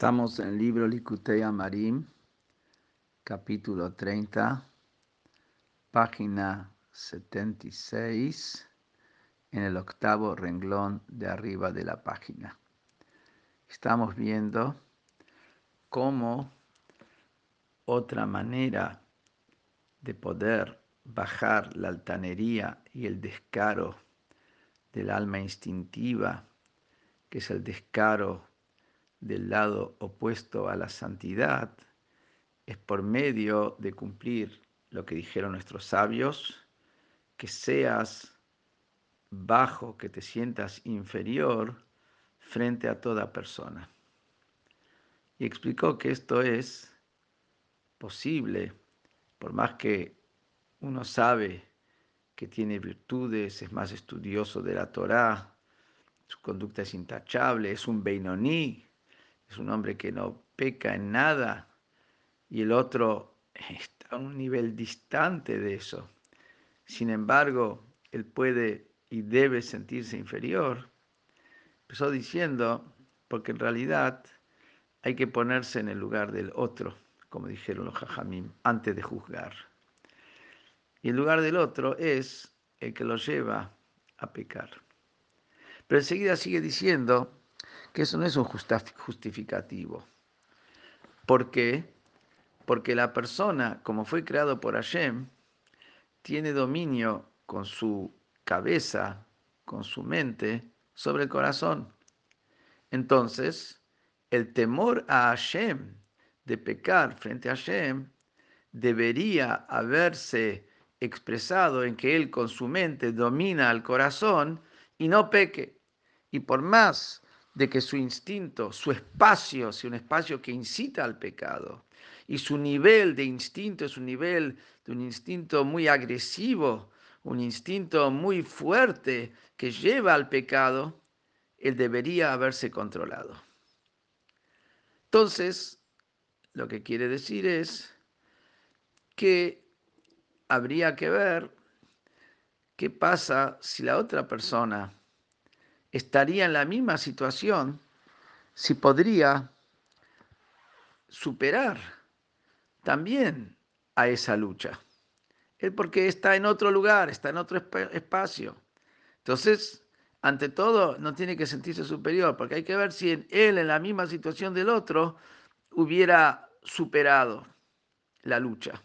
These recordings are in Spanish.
Estamos en el libro Likutei Amarim, capítulo 30, página 76, en el octavo renglón de arriba de la página. Estamos viendo cómo otra manera de poder bajar la altanería y el descaro del alma instintiva, que es el descaro del lado opuesto a la santidad es por medio de cumplir lo que dijeron nuestros sabios, que seas bajo, que te sientas inferior frente a toda persona. Y explicó que esto es posible, por más que uno sabe que tiene virtudes, es más estudioso de la Torá, su conducta es intachable, es un Beinoní, es un hombre que no peca en nada y el otro está a un nivel distante de eso. Sin embargo, él puede y debe sentirse inferior. Empezó diciendo, porque en realidad hay que ponerse en el lugar del otro, como dijeron los jajamim, antes de juzgar. Y el lugar del otro es el que lo lleva a pecar. Pero enseguida sigue diciendo, que eso no es un justificativo. ¿Por qué? Porque la persona, como fue creado por Hashem, tiene dominio con su cabeza, con su mente, sobre el corazón. Entonces, el temor a Hashem, de pecar frente a Hashem, debería haberse expresado en que él con su mente domina al corazón y no peque. Y por más de que su instinto, su espacio, sea un espacio que incita al pecado, y su nivel de instinto es un nivel de un instinto muy agresivo, un instinto muy fuerte que lleva al pecado, él debería haberse controlado. Entonces, lo que quiere decir es que habría que ver qué pasa si la otra persona estaría en la misma situación si podría superar también a esa lucha. Él porque está en otro lugar, está en otro espacio. Entonces, ante todo, no tiene que sentirse superior, porque hay que ver si él en la misma situación del otro hubiera superado la lucha.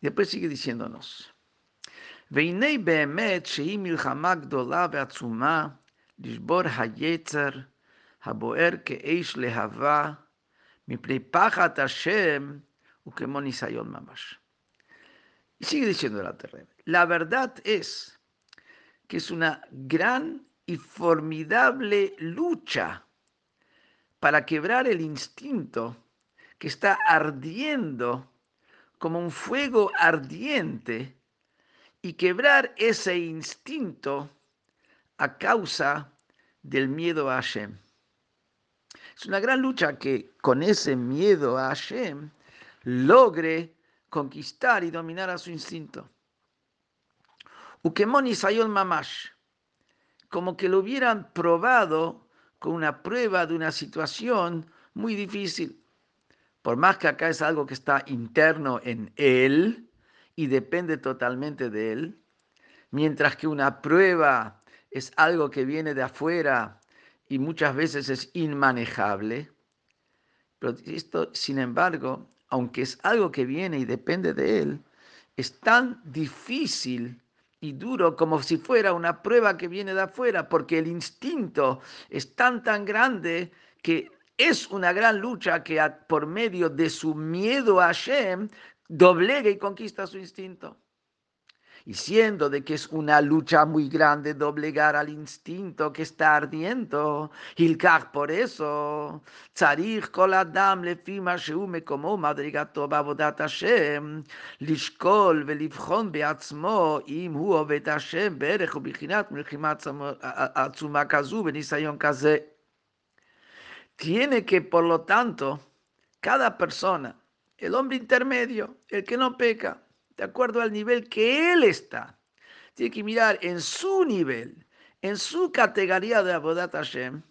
Después sigue diciéndonos. והנה באמת שהיא מלחמה גדולה ועצומה לשבור היצר הבוער כאש להבה מפני פחד השם וכמו ניסיון ממש. Y sigue diciendo la terrena. La verdad es que es una gran y formidable lucha para quebrar el instinto que está ardiendo como un fuego ardiente y quebrar ese instinto a causa del miedo a Hashem. Es una gran lucha que con ese miedo a Hashem logre conquistar y dominar a su instinto. Ukemoni Sayol Mamash, como que lo hubieran probado con una prueba de una situación muy difícil. Por más que acá es algo que está interno en él, y depende totalmente de él, mientras que una prueba es algo que viene de afuera y muchas veces es inmanejable. Pero esto, sin embargo, aunque es algo que viene y depende de él, es tan difícil y duro como si fuera una prueba que viene de afuera, porque el instinto es tan, tan grande que es una gran lucha que por medio de su miedo a Hashem doblega y conquista su instinto. Y siendo de que es una lucha muy grande doblegar al instinto que está ardiendo, Hilkach por eso, Tzarich kol adam lefi ma שהוא מקומו מדרגתו בעבודת השם, לשקול ולבחון בעצמו אם הוא עובד השם בערך ובחינת מלחמה עצומה כזו וניסיון כזה. tiene que, por lo tanto, cada persona el hombre intermedio, el que no peca, de acuerdo al nivel que él está. Tiene que mirar en su nivel, en su categoría de Abodat Hashem,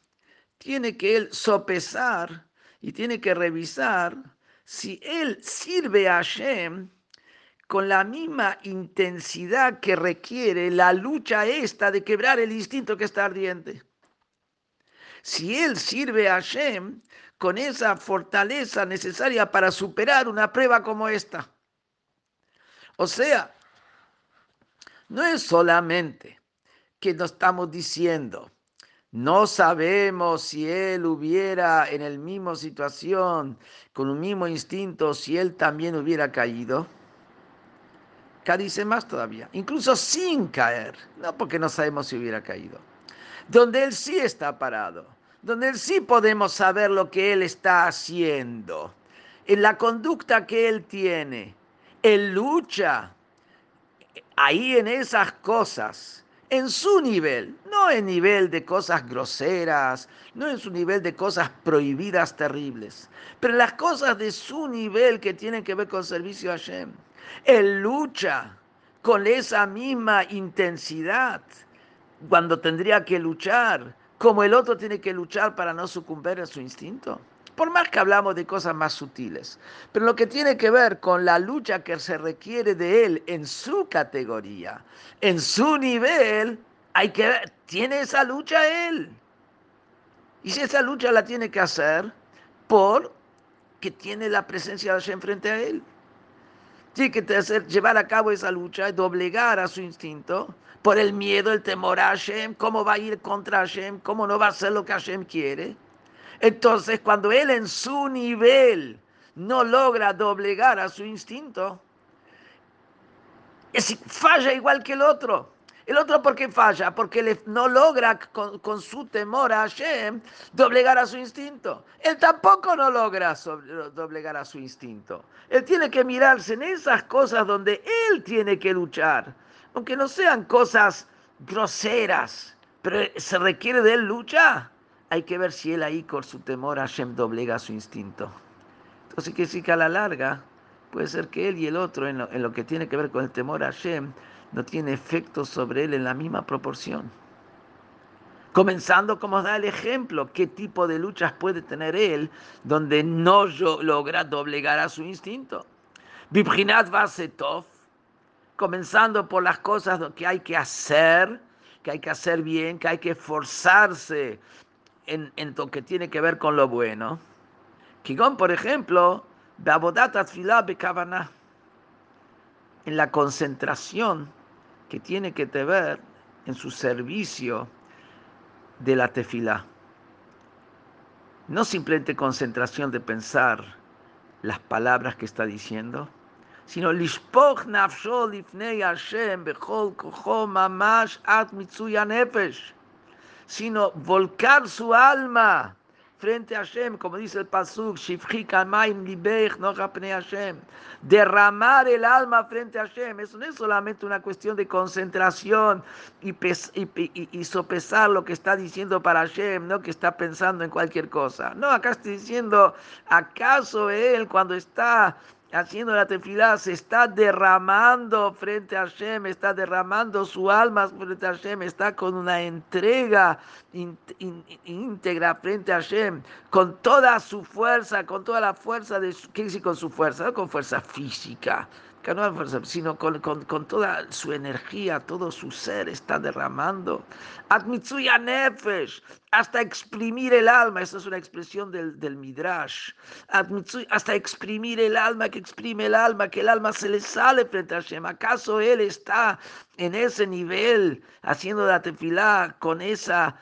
tiene que él sopesar y tiene que revisar si él sirve a Hashem con la misma intensidad que requiere la lucha esta de quebrar el instinto que está ardiente. Si él sirve a Hashem con esa fortaleza necesaria para superar una prueba como esta. O sea, no es solamente que nos estamos diciendo, no sabemos si él hubiera en el mismo situación, con un mismo instinto, si él también hubiera caído. Acá más todavía, incluso sin caer, no porque no sabemos si hubiera caído, donde él sí está parado, donde él sí podemos saber lo que él está haciendo, en la conducta que él tiene, él lucha ahí en esas cosas en su nivel, no en nivel de cosas groseras, no en su nivel de cosas prohibidas terribles, pero las cosas de su nivel que tienen que ver con servicio a Hashem. Él lucha con esa misma intensidad cuando tendría que luchar, como el otro tiene que luchar para no sucumbir a su instinto. Por más que hablamos de cosas más sutiles, pero lo que tiene que ver con la lucha que se requiere de él en su categoría, en su nivel, hay que ver, tiene esa lucha él. Y si esa lucha la tiene que hacer por que tiene la presencia de Hashem frente a él. Tiene que hacer, llevar a cabo esa lucha y doblegar a su instinto por el miedo, el temor a Hashem, cómo va a ir contra Hashem, cómo no va a hacer lo que Hashem quiere. Entonces, cuando él en su nivel no logra doblegar a su instinto, falla igual que el otro. El otro, ¿por qué falla? Porque no logra con, su temor a Hashem doblegar a su instinto. Él tampoco no logra doblegar a su instinto. Él tiene que mirarse en esas cosas donde él tiene que luchar. Aunque no sean cosas groseras, pero se requiere de él lucha hay que ver si él ahí con su temor a Hashem doblega su instinto. Entonces, que sí que a la larga puede ser que él y el otro, en lo, que tiene que ver con el temor a Hashem, no tiene efecto sobre él en la misma proporción. Comenzando como da el ejemplo, qué tipo de luchas puede tener él donde no logra doblegar a su instinto. Vibrinat Vasetov, comenzando por las cosas que hay que hacer, que hay que hacer bien, que hay que esforzarse en, lo que tiene que ver con lo bueno. Kigón, por ejemplo, en la concentración que tiene que ver en su servicio de la tefilá. No simplemente concentración de pensar las palabras que está diciendo, sino lishpoch Hashem bechol mamash at sino volcar su alma frente a Hashem, como dice el Pasuk, derramar el alma frente a Hashem. Eso no es solamente una cuestión de concentración y, y, sopesar lo que está diciendo para Hashem, no que está pensando en cualquier cosa. No, acá estoy diciendo, ¿acaso él cuando está haciendo la tefilá, se está derramando frente a Hashem, está derramando su alma frente a Hashem, está con una entrega íntegra frente a Hashem, con toda su fuerza, con toda la fuerza de ¿qué dice con su fuerza? No con fuerza física, sino con, con, toda su energía, todo su ser está derramando. Admitsuya nefesh, hasta exprimir el alma, esa es una expresión del, del Midrash. hasta exprimir el alma, que exprime el alma, que el alma se le sale frente a Hashem. ¿Acaso él está en ese nivel, haciendo la tefilá con esa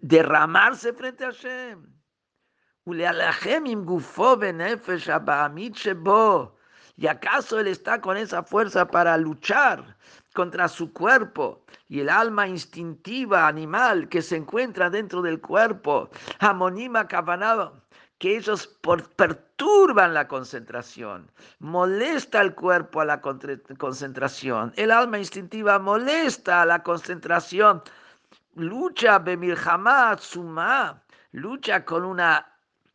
derramarse frente a Hashem? ¿Y acaso él está con esa fuerza para luchar contra su cuerpo y el alma instintiva animal que se encuentra dentro del cuerpo? Amonima cabanado que ellos perturban la concentración, molesta al cuerpo a la concentración, el alma instintiva molesta a la concentración, lucha bemilhamá suma, lucha con una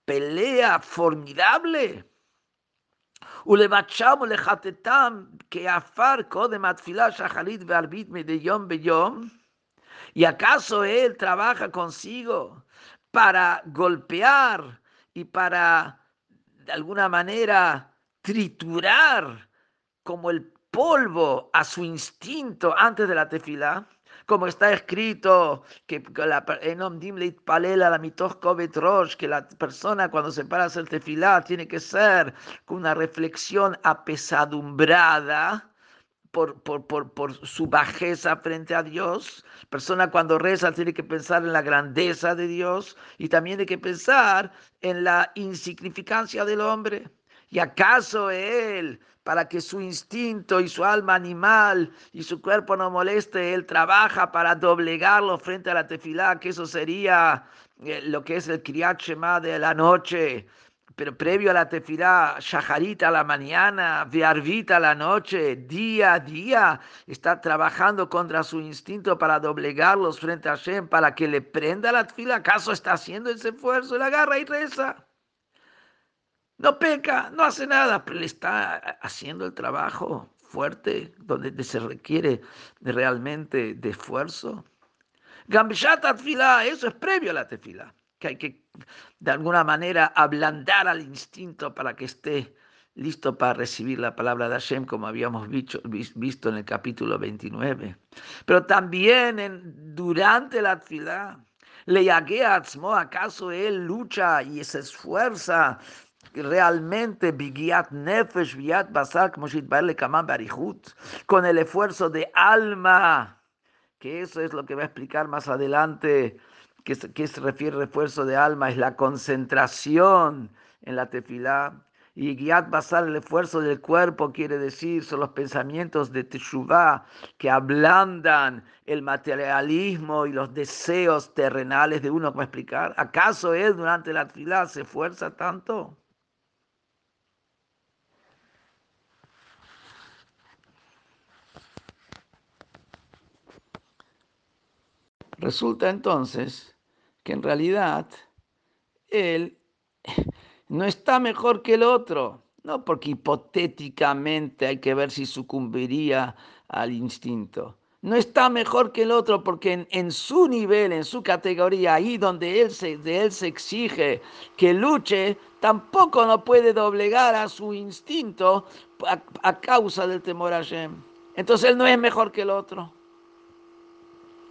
pelea formidable ולבקשם ולחטאתם כעפר קודם התפילה שחרית וערבית מדי יום ביום? ¿Y acaso él trabaja consigo para golpear y para, de alguna manera, triturar como el polvo a su instinto antes de la tefilá, Como está escrito que la que la persona cuando se para a hacer tefilá tiene que ser con una reflexión apesadumbrada por, por, por, por, su bajeza frente a Dios. Persona cuando reza tiene que pensar en la grandeza de Dios y también tiene que pensar en la insignificancia del hombre. ¿Y acaso él, para que su instinto y su alma animal y su cuerpo no moleste, él trabaja para doblegarlo frente a la tefilá, que eso sería eh, lo que es el Kriyat Shema de la noche, pero previo a la tefilá, shaharita a la mañana, viarvita a la noche, día a día, está trabajando contra su instinto para doblegarlos frente a Hashem, para que le prenda la tefilá. ¿Acaso está haciendo ese esfuerzo? Le agarra y reza. No peca, no hace nada, pero le está haciendo el trabajo fuerte, donde se requiere realmente de esfuerzo. Gambishat tefilá, eso es previo a la tefilá, que hay que de alguna manera ablandar al instinto para que esté listo para recibir la palabra de Hashem, como habíamos visto, en el capítulo 29. Pero también durante la tefilá, le a ¿acaso él lucha y se esfuerza realmente bigiat nefesh, bigiat basar, como con el esfuerzo de alma, que eso es lo que va a explicar más adelante, que, que se refiere esfuerzo de alma, es la concentración en la tefilá. Y guiat basar, el esfuerzo del cuerpo, quiere decir, son los pensamientos de Teshuvah que ablandan el materialismo y los deseos terrenales de uno. ¿Cómo explicar? ¿Acaso él durante la tefilá se esfuerza tanto? Resulta entonces que en realidad él no está mejor que el otro, no porque hipotéticamente hay que ver si sucumbiría al instinto. No está mejor que el otro porque en, su nivel, en su categoría, ahí donde él se, de él se exige que luche, tampoco no puede doblegar a su instinto a, causa del temor a Shem. Entonces él no es mejor que el otro.